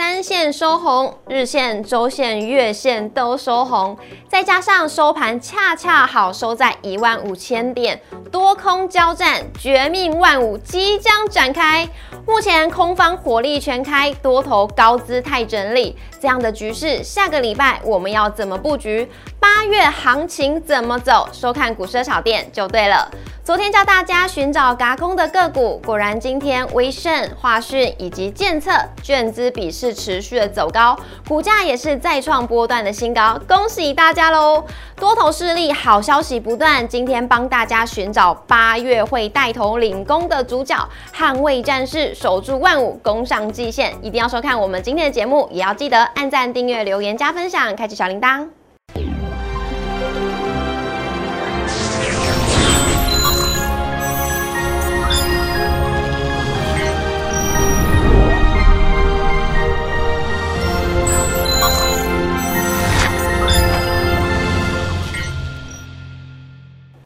三线收红，日线、周线、月线都收红，再加上收盘恰恰好收在一万五千点，多空交战，绝命万五即将展开。目前空方火力全开，多头高姿态整理，这样的局势，下个礼拜我们要怎么布局？八月行情怎么走？收看股市炒店就对了。昨天教大家寻找嘎空的个股，果然今天威盛、华讯以及建策券资比是持续的走高，股价也是再创波段的新高，恭喜大家喽！多头势力好消息不断，今天帮大家寻找八月会带头领功的主角，捍卫战士，守住万五，攻上季线，一定要收看我们今天的节目，也要记得按赞、订阅、留言、加分享，开启小铃铛。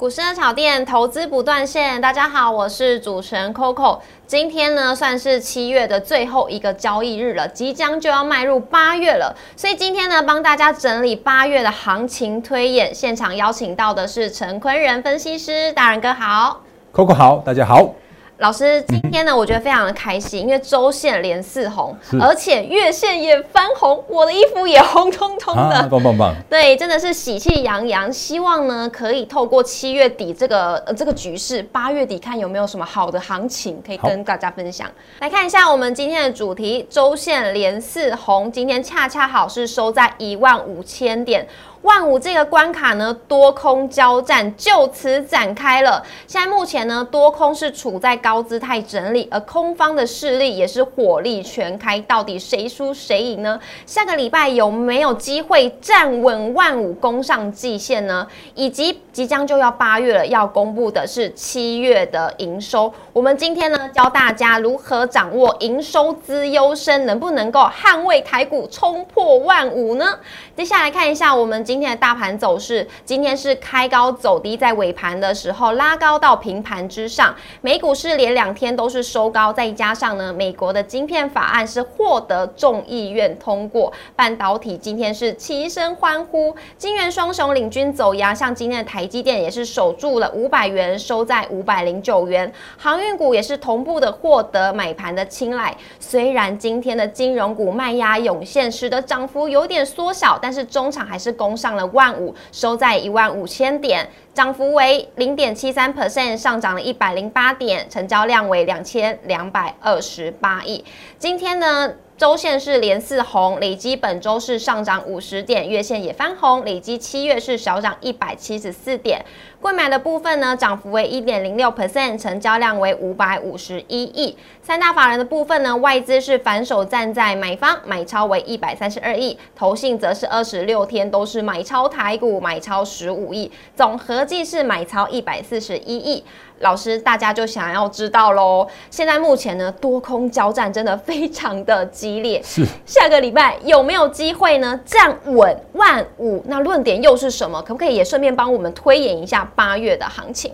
股市的炒店投资不断线，大家好，我是主持人 Coco。今天呢，算是七月的最后一个交易日了，即将就要迈入八月了，所以今天呢，帮大家整理八月的行情推演。现场邀请到的是陈坤仁分析师，大人哥好，Coco 好，大家好。老师，今天呢，我觉得非常的开心，因为周线连四红，而且月线也翻红，我的衣服也红彤彤的，棒棒棒！对，真的是喜气洋洋。希望呢，可以透过七月底这个呃这个局势，八月底看有没有什么好的行情可以跟大家分享。来看一下我们今天的主题，周线连四红，今天恰恰好是收在一万五千点。万五这个关卡呢，多空交战就此展开了。现在目前呢，多空是处在高姿态整理，而空方的势力也是火力全开。到底谁输谁赢呢？下个礼拜有没有机会站稳万五攻上季线呢？以及即将就要八月了，要公布的是七月的营收。我们今天呢，教大家如何掌握营收资优生，能不能够捍卫台股冲破万五呢？接下来看一下我们今。天的大盘走势，今天是开高走低，在尾盘的时候拉高到平盘之上。美股是连两天都是收高，再加上呢，美国的晶片法案是获得众议院通过，半导体今天是齐声欢呼，金元双雄领军走阳，像今天的台积电也是守住了五百元，收在五百零九元。航运股也是同步的获得买盘的青睐，虽然今天的金融股卖压涌现，使得涨幅有点缩小，但是中场还是攻。上了万五，收在一万五千点，涨幅为零点七三 percent，上涨了一百零八点，成交量为两千两百二十八亿。今天呢？周线是连四红，累积本周是上涨五十点，月线也翻红，累积七月是小涨一百七十四点。贵买的部分呢，涨幅为一点零六 percent，成交量为五百五十一亿。三大法人的部分呢，外资是反手站在买方，买超为一百三十二亿，投信则是二十六天都是买超台股，买超十五亿，总合计是买超一百四十一亿。老师，大家就想要知道喽。现在目前呢，多空交战真的非常的激烈。是，下个礼拜有没有机会呢？站稳万五？那论点又是什么？可不可以也顺便帮我们推演一下八月的行情？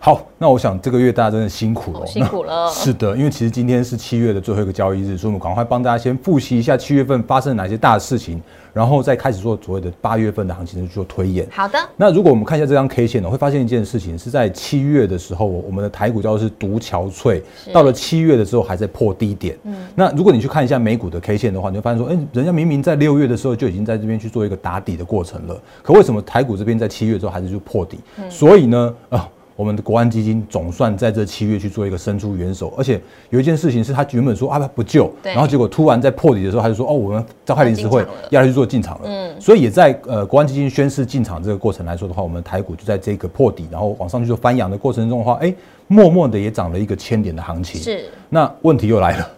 好，那我想这个月大家真的辛苦了，辛苦了。是的，因为其实今天是七月的最后一个交易日，所以我们赶快帮大家先复习一下七月份发生哪些大事情。然后再开始做所谓的八月份的行情去做推演。好的。那如果我们看一下这张 K 线呢，会发现一件事情，是在七月的时候，我们的台股叫做是独憔悴，到了七月的时候还在破低点。嗯。那如果你去看一下美股的 K 线的话，你会发现说，哎，人家明明在六月的时候就已经在这边去做一个打底的过程了，可为什么台股这边在七月之后还是就破底？所以呢，啊。我们的国安基金总算在这七月去做一个伸出援手，而且有一件事情是他原本说啊不救，然后结果突然在破底的时候他就说哦我们召开临时会要去做进场了，嗯，所以也在呃国安基金宣誓进场这个过程来说的话，我们台股就在这个破底然后往上去做翻扬的过程中的话，哎，默默的也涨了一个千点的行情，是。那问题又来了，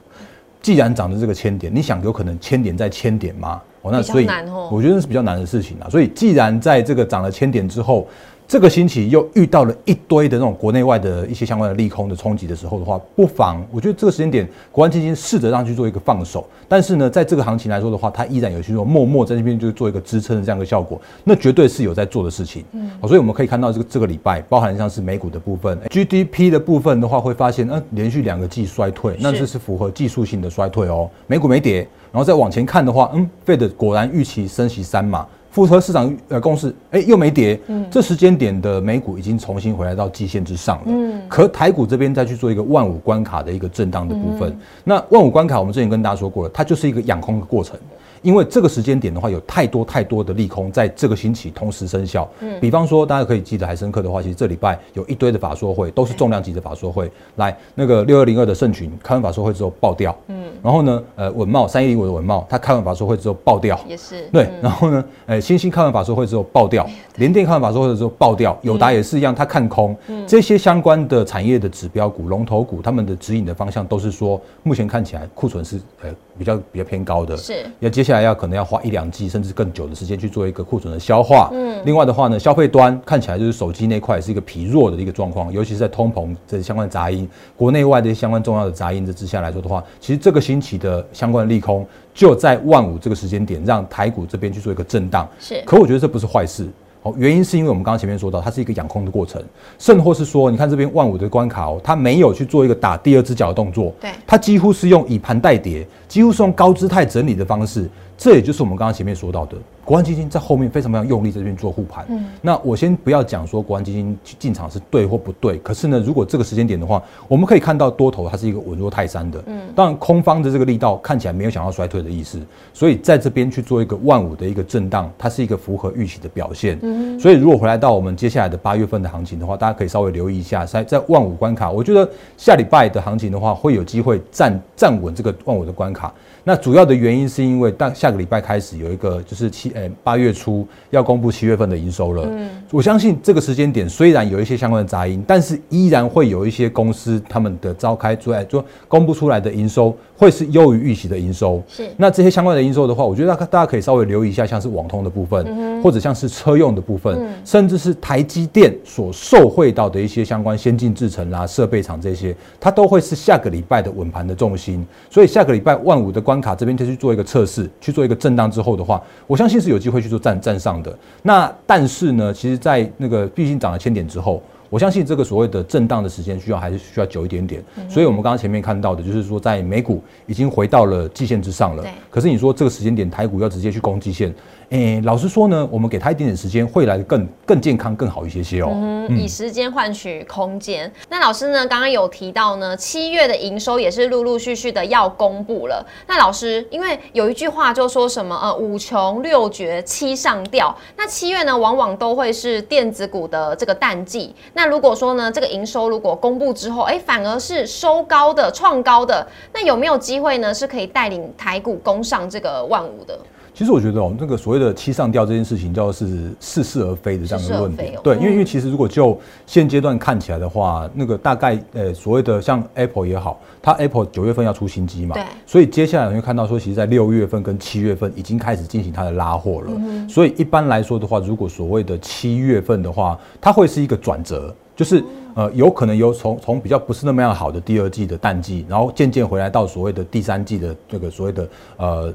既然涨了这个千点，你想有可能千点再千点吗？哦，那所以我觉得是比较难的事情啊。所以既然在这个涨了千点之后。这个星期又遇到了一堆的那种国内外的一些相关的利空的冲击的时候的话，不妨我觉得这个时间点，国安基金试着让去做一个放手，但是呢，在这个行情来说的话，它依然有去做默默在那边就是做一个支撑的这样一个效果，那绝对是有在做的事情。嗯，所以我们可以看到这个这个礼拜，包含像是美股的部分，GDP 的部分的话，会发现，呃，连续两个季衰退，那这是符合技术性的衰退哦，美股没跌，然后再往前看的话，嗯，费的果然预期升息三码。符合市场呃共识，哎，又没跌，嗯，这时间点的美股已经重新回来到季线之上了，嗯，可台股这边再去做一个万五关卡的一个震荡的部分，那万五关卡我们之前跟大家说过了，它就是一个养空的过程。因为这个时间点的话，有太多太多的利空在这个星期同时生效。嗯，比方说大家可以记得还深刻的话，其实这礼拜有一堆的法说会，都是重量级的法说会。来，那个六二零二的盛群开完法说会之后爆掉。嗯，然后呢，呃，稳茂三一零五的稳茂，它开完法说会之后爆掉。也是。对，然后呢，呃，星星开完法说会之后爆掉，联电开完法说会之后爆掉，友达也是一样，它看空。嗯，这些相关的产业的指标股、龙头股，他们的指引的方向都是说，目前看起来库存是呃。比较比较偏高的，是，要接下来要可能要花一两季甚至更久的时间去做一个库存的消化。嗯，另外的话呢，消费端看起来就是手机那块是一个疲弱的一个状况，尤其是在通膨这相关杂音，国内外的相关重要的杂音的之下来说的话，其实这个星期的相关利空就在万五这个时间点让台股这边去做一个震荡。是，可我觉得这不是坏事。哦，原因是因为我们刚刚前面说到，它是一个养空的过程，甚或是说，你看这边万五的关卡哦，它没有去做一个打第二只脚的动作，对，它几乎是用以盘代跌，几乎是用高姿态整理的方式，这也就是我们刚刚前面说到的。国安基金在后面非常非常用力在这边做护盘。嗯，那我先不要讲说国安基金进场是对或不对，可是呢，如果这个时间点的话，我们可以看到多头它是一个稳若泰山的。嗯，当然空方的这个力道看起来没有想要衰退的意思，所以在这边去做一个万五的一个震荡，它是一个符合预期的表现。嗯，所以如果回来到我们接下来的八月份的行情的话，大家可以稍微留意一下，在在万五关卡，我觉得下礼拜的行情的话，会有机会站站稳这个万五的关卡。那主要的原因是因为，当下个礼拜开始有一个就是七呃八月初要公布七月份的营收了。嗯，我相信这个时间点虽然有一些相关的杂音，但是依然会有一些公司他们的召开出来就公布出来的营收会是优于预期的营收。是，那这些相关的营收的话，我觉得大大家可以稍微留意一下，像是网通的部分，或者像是车用的部分，甚至是台积电所受惠到的一些相关先进制程啦、设备厂这些，它都会是下个礼拜的稳盘的重心。所以下个礼拜万五的。关卡这边就去做一个测试，去做一个震荡之后的话，我相信是有机会去做站站上的。那但是呢，其实，在那个毕竟涨了千点之后，我相信这个所谓的震荡的时间需要还是需要久一点点。所以，我们刚刚前面看到的就是说，在美股已经回到了季线之上了。可是你说这个时间点台股要直接去攻季线？诶，老实说呢，我们给他一点点时间，会来的更更健康、更好一些些哦。嗯，以时间换取空间。那老师呢，刚刚有提到呢，七月的营收也是陆陆续续的要公布了。那老师，因为有一句话就说什么呃，五穷六绝七上吊。那七月呢，往往都会是电子股的这个淡季。那如果说呢，这个营收如果公布之后，哎，反而是收高的、创高的，那有没有机会呢，是可以带领台股攻上这个万五的？其实我觉得哦，那个所谓的七上吊这件事情，叫是似是而非的这样的论点。对，因为因为其实如果就现阶段看起来的话，那个大概呃所谓的像 Apple 也好，它 Apple 九月份要出新机嘛，对，所以接下来你会看到说，其实，在六月份跟七月份已经开始进行它的拉货了。所以一般来说的话，如果所谓的七月份的话，它会是一个转折，就是呃有可能有从从比较不是那么样好的第二季的淡季，然后渐渐回来到所谓的第三季的这个所谓的呃。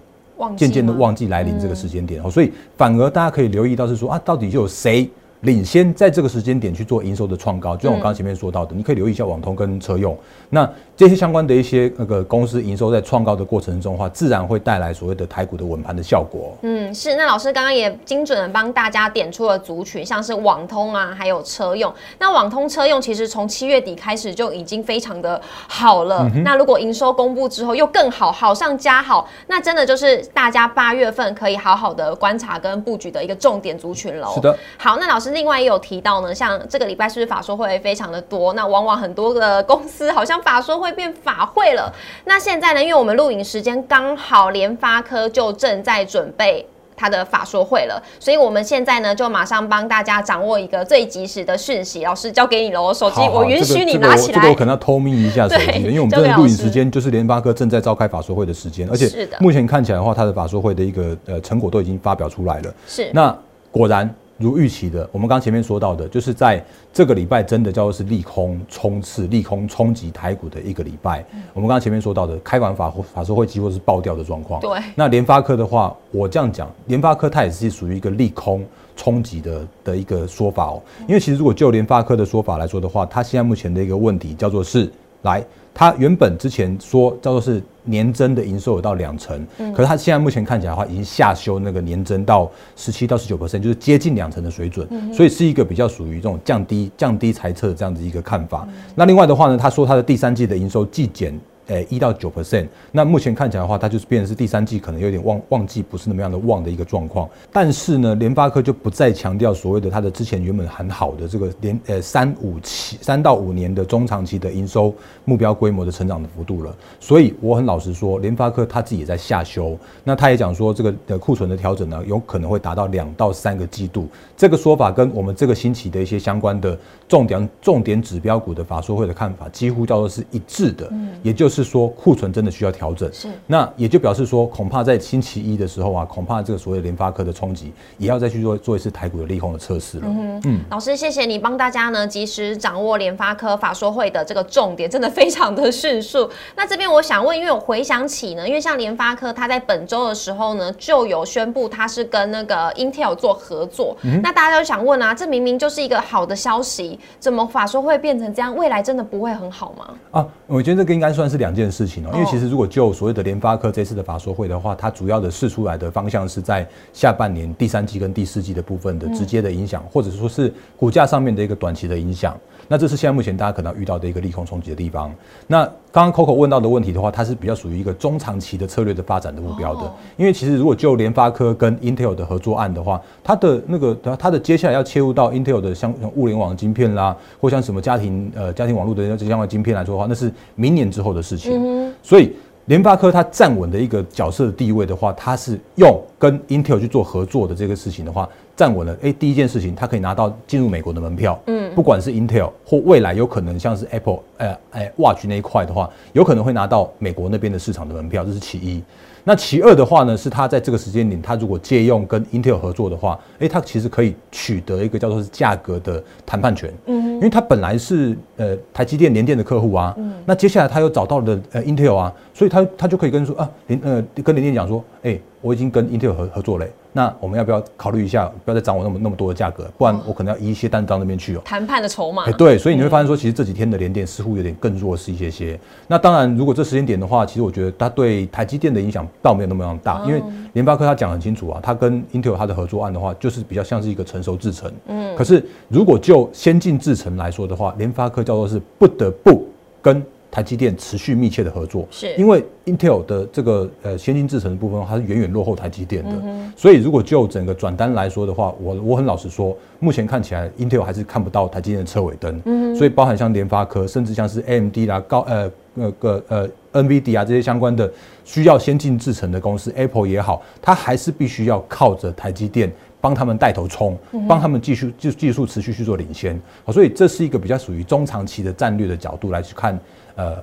渐渐的忘记来临这个时间点。哦，所以反而大家可以留意到是说啊，到底就有谁？领先在这个时间点去做营收的创高，就像我刚刚前面说到的，你可以留意一下网通跟车用，那这些相关的一些那个公司营收在创高的过程中的话，自然会带来所谓的台股的稳盘的效果。嗯，是。那老师刚刚也精准的帮大家点出了族群，像是网通啊，还有车用。那网通车用其实从七月底开始就已经非常的好了。那如果营收公布之后又更好，好上加好，那真的就是大家八月份可以好好的观察跟布局的一个重点族群喽。是的。好，那老师。另外也有提到呢，像这个礼拜是不是法说会非常的多？那往往很多的公司好像法说会变法会了。那现在呢，因为我们录影时间刚好联发科就正在准备它的法说会了，所以我们现在呢就马上帮大家掌握一个最及时的讯息。老师交给你了，我手机我允许你拿起来。这个我可能要偷眯一下手机，因为我们这个录影时间就是联发科正在召开法说会的时间，而且目前看起来的话，它的法说会的一个呃成果都已经发表出来了。是那果然。如预期的，我们刚前面说到的，就是在这个礼拜真的叫做是利空冲刺、利空冲击台股的一个礼拜。我们刚刚前面说到的，开完法法说会几乎是爆掉的状况。对。那联发科的话，我这样讲，联发科它也是属于一个利空冲击的的一个说法哦。因为其实如果就联发科的说法来说的话，它现在目前的一个问题叫做是来。它原本之前说叫做是年增的营收有到两成，可是它现在目前看起来的话，已经下修那个年增到十七到十九 percent，就是接近两成的水准，所以是一个比较属于这种降低降低猜测这样子一个看法。那另外的话呢，他说他的第三季的营收季减。诶，一到九 percent，那目前看起来的话，它就是变成是第三季可能有点旺旺季不是那么样的旺的一个状况。但是呢，联发科就不再强调所谓的它的之前原本很好的这个连呃三五七三到五年的中长期的营收目标规模的成长的幅度了。所以我很老实说，联发科它自己也在下修。那他也讲说，这个的库存的调整呢，有可能会达到两到三个季度。这个说法跟我们这个星期的一些相关的重点重点指标股的法说会的看法几乎叫做是一致的。嗯，也就是。是说库存真的需要调整，是那也就表示说，恐怕在星期一的时候啊，恐怕这个所谓联发科的冲击，也要再去做做一次台股的利空的测试了。嗯嗯，老师，谢谢你帮大家呢及时掌握联发科法说会的这个重点，真的非常的迅速。那这边我想问，因为我回想起呢，因为像联发科，它在本周的时候呢，就有宣布它是跟那个 Intel 做合作。那大家就想问啊，这明明就是一个好的消息，怎么法说会变成这样？未来真的不会很好吗？啊，我觉得这个应该算是两。两件事情哦，因为其实如果就所谓的联发科这次的法说会的话，它主要的试出来的方向是在下半年第三季跟第四季的部分的直接的影响，或者说是股价上面的一个短期的影响。那这是现在目前大家可能遇到的一个利空冲击的地方。那刚刚 Coco 问到的问题的话，它是比较属于一个中长期的策略的发展的目标的。因为其实如果就联发科跟 Intel 的合作案的话，它的那个它的接下来要切入到 Intel 的像物联网晶片啦，或像什么家庭呃家庭网络的这相关晶片来说的话，那是明年之后的事情。所以联发科它站稳的一个角色的地位的话，它是用跟 Intel 去做合作的这个事情的话。站稳了，哎，第一件事情，它可以拿到进入美国的门票，嗯，不管是 Intel 或未来有可能像是 Apple，呃，哎，Watch 那一块的话，有可能会拿到美国那边的市场的门票，这是其一。那其二的话呢，是他在这个时间点，他如果借用跟 Intel 合作的话，哎，他其实可以取得一个叫做是价格的谈判权，嗯，因为他本来是呃台积电联电的客户啊，嗯，那接下来他又找到了呃 Intel 啊，所以他他就可以跟说啊联呃跟联电讲说，哎，我已经跟 Intel 合合作嘞。那我们要不要考虑一下，不要再涨我那么那么多的价格，不然我可能要移一些单到那边去哦。谈判的筹码。哎，对，所以你会发现说，其实这几天的联电似乎有点更弱势一些些。那当然，如果这时间点的话，其实我觉得它对台积电的影响倒没有那么样大，因为联发科他讲很清楚啊，他跟 Intel 它的合作案的话，就是比较像是一个成熟制程。嗯。可是如果就先进制程来说的话，联发科叫做是不得不跟。台积电持续密切的合作，是。因为 Intel 的这个呃先进制程的部分，它是远远落后台积电的，所以如果就整个转单来说的话，我我很老实说，目前看起来 Intel 还是看不到台积电的车尾灯，嗯，所以包含像联发科，甚至像是 AMD 啦、高呃那个呃 NVD 啊这些相关的需要先进制程的公司，Apple 也好，它还是必须要靠着台积电。帮他们带头冲，帮他们继续就技术持续去做领先，好所以这是一个比较属于中长期的战略的角度来去看，呃，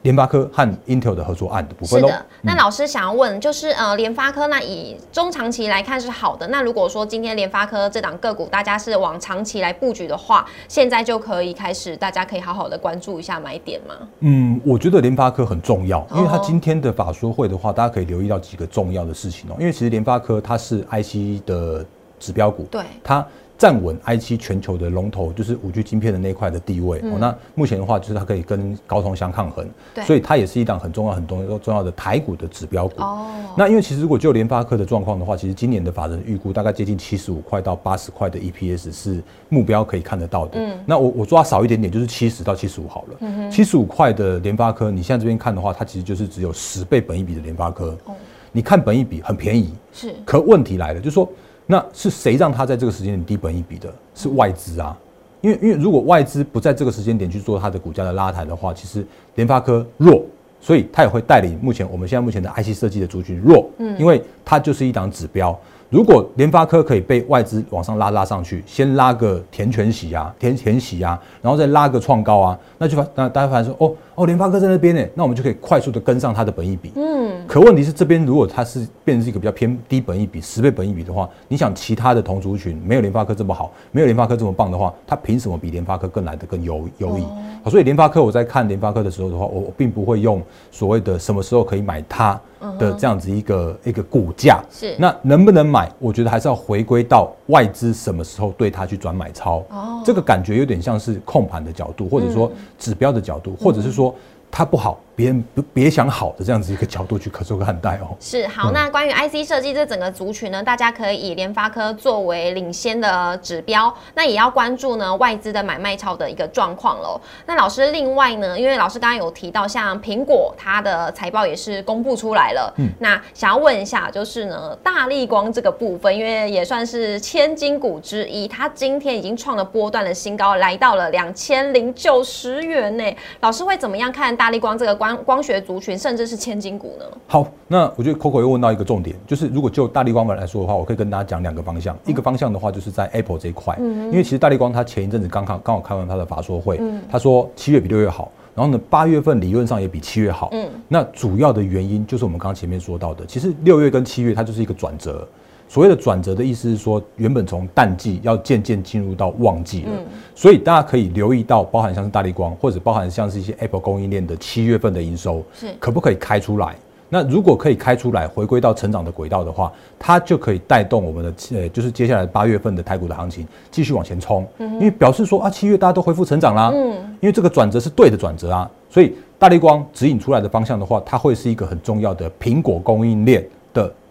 联发科和 Intel 的合作案的部分。是的，那老师想要问，就是呃，联发科那以中长期来看是好的，那如果说今天联发科这档个股大家是往长期来布局的话，现在就可以开始，大家可以好好的关注一下买点吗？嗯，我觉得联发科很重要，因为它今天的法说会的话，大家可以留意到几个重要的事情哦，因为其实联发科它是 IC 的。指标股，对它站稳 I 七全球的龙头，就是五 G 晶片的那块的地位。哦，那目前的话，就是它可以跟高通相抗衡，对，所以它也是一档很重要、很重要、重要的台股的指标股。哦，那因为其实如果就联发科的状况的话，其实今年的法人预估大概接近七十五块到八十块的 EPS 是目标可以看得到的。嗯，那我我抓少一点点，就是七十到七十五好了。嗯七十五块的联发科，你现在这边看的话，它其实就是只有十倍本一比的联发科。哦，你看本一比很便宜，是，可问题来了，就是说。那是谁让他在这个时间点低本一笔的？是外资啊，因为因为如果外资不在这个时间点去做它的股价的拉抬的话，其实联发科弱，所以它也会带领目前我们现在目前的 IC 设计的族群弱，嗯，因为它就是一档指标。如果联发科可以被外资往上拉拉上去，先拉个填全息啊，填填息啊，然后再拉个创高啊，那就发那大家发现说哦哦，联发科在那边呢，那我们就可以快速的跟上它的本益比。嗯，可可问题是这边如果它是变成是一个比较偏低本益比十倍本益比的话，你想其他的同族群没有联发科这么好，没有联发科这么棒的话，它凭什么比联发科更来的更优优异？好，所以联发科我在看联发科的时候的话，我我并不会用所谓的什么时候可以买它的这样子一个一个股价。是那能不能买？我觉得还是要回归到外资什么时候对它去转买超。哦，这个感觉有点像是控盘的角度，或者说指标的角度，或者是说。tempo 它不好，别人不别想好的这样子一个角度去可做看待哦。是好，那关于 IC 设计这整个族群呢，大家可以以联发科作为领先的指标，那也要关注呢外资的买卖超的一个状况喽。那老师另外呢，因为老师刚刚有提到，像苹果它的财报也是公布出来了，嗯，那想要问一下，就是呢大力光这个部分，因为也算是千金股之一，它今天已经创了波段的新高，来到了两千零九十元呢。老师会怎么样看？大力光这个光光学族群，甚至是千金股呢？好，那我觉得 Coco 又问到一个重点，就是如果就大力光来说的话，我可以跟大家讲两个方向。一个方向的话，就是在 Apple 这一块，因为其实大力光它前一阵子刚刚刚好开完它的法说会，他说七月比六月好，然后呢八月份理论上也比七月好。嗯，那主要的原因就是我们刚刚前面说到的，其实六月跟七月它就是一个转折。所谓的转折的意思是说，原本从淡季要渐渐进入到旺季了，所以大家可以留意到，包含像是大力光，或者包含像是一些 Apple 供应链的七月份的营收，是。可不可以开出来？那如果可以开出来，回归到成长的轨道的话，它就可以带动我们的呃，就是接下来八月份的台股的行情继续往前冲，因为表示说啊，七月大家都恢复成长啦，嗯，因为这个转折是对的转折啊，所以大力光指引出来的方向的话，它会是一个很重要的苹果供应链的。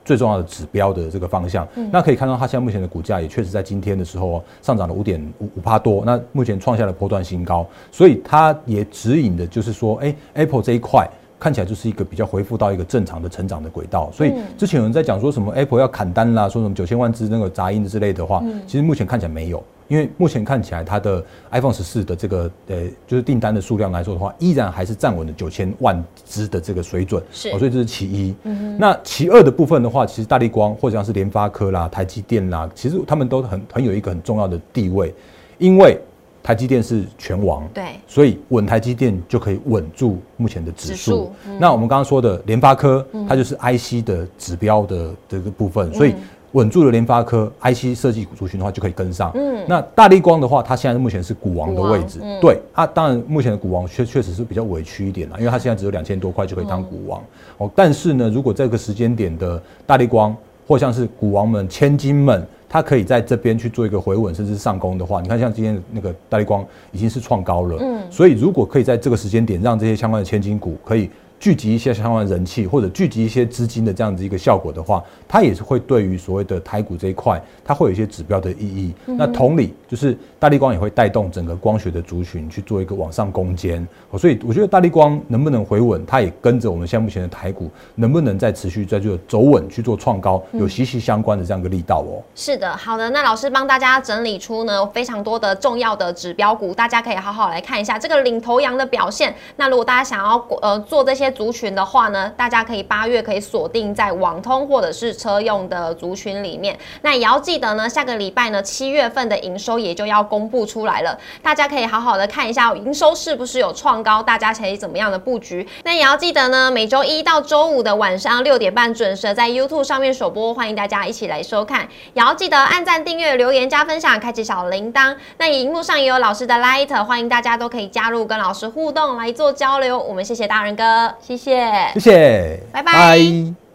最重要的指标的这个方向，那可以看到它现在目前的股价也确实在今天的时候上涨了五点五五帕多，那目前创下了波段新高，所以它也指引的就是说，哎，Apple 这一块看起来就是一个比较恢复到一个正常的成长的轨道，所以之前有人在讲说什么 Apple 要砍单啦，说什么九千万只那个杂音之类的话，其实目前看起来没有。因为目前看起来，它的 iPhone 十四的这个呃，就是订单的数量来说的话，依然还是站稳了九千万只的这个水准，是，所以这是其一。嗯那其二的部分的话，其实大力光或者像是联发科啦、台积电啦，其实他们都很很有一个很重要的地位，因为台积电是全王，对，所以稳台积电就可以稳住目前的指数。那我们刚刚说的联发科，它就是 IC 的指标的这个部分，所以。稳住了联发科 IC 设计族群的话，就可以跟上。嗯，那大力光的话，它现在目前是股王的位置。对，它当然目前的股王确确实是比较委屈一点啦，因为它现在只有两千多块就可以当股王。哦，但是呢，如果这个时间点的大力光或像是股王们、千金们，它可以在这边去做一个回稳甚至上攻的话，你看像今天那个大力光已经是创高了。嗯，所以如果可以在这个时间点让这些相关的千金股可以。聚集一些相关人气，或者聚集一些资金的这样子一个效果的话，它也是会对于所谓的台股这一块，它会有一些指标的意义。那同理，就是大力光也会带动整个光学的族群去做一个往上攻坚。所以我觉得大力光能不能回稳，它也跟着我们现在目前的台股能不能再持续在就走稳去做创高，有息息相关的这样一个力道哦。是的，好的，那老师帮大家整理出呢非常多的重要的指标股，大家可以好好来看一下这个领头羊的表现。那如果大家想要呃做这族群的话呢，大家可以八月可以锁定在网通或者是车用的族群里面。那也要记得呢，下个礼拜呢，七月份的营收也就要公布出来了，大家可以好好的看一下营收是不是有创高，大家可以怎么样的布局。那也要记得呢，每周一到周五的晚上六点半准时在 YouTube 上面首播，欢迎大家一起来收看。也要记得按赞、订阅、留言、加分享、开启小铃铛。那荧幕上也有老师的 Light，欢迎大家都可以加入跟老师互动来做交流。我们谢谢大人哥。谢谢，谢谢，拜拜。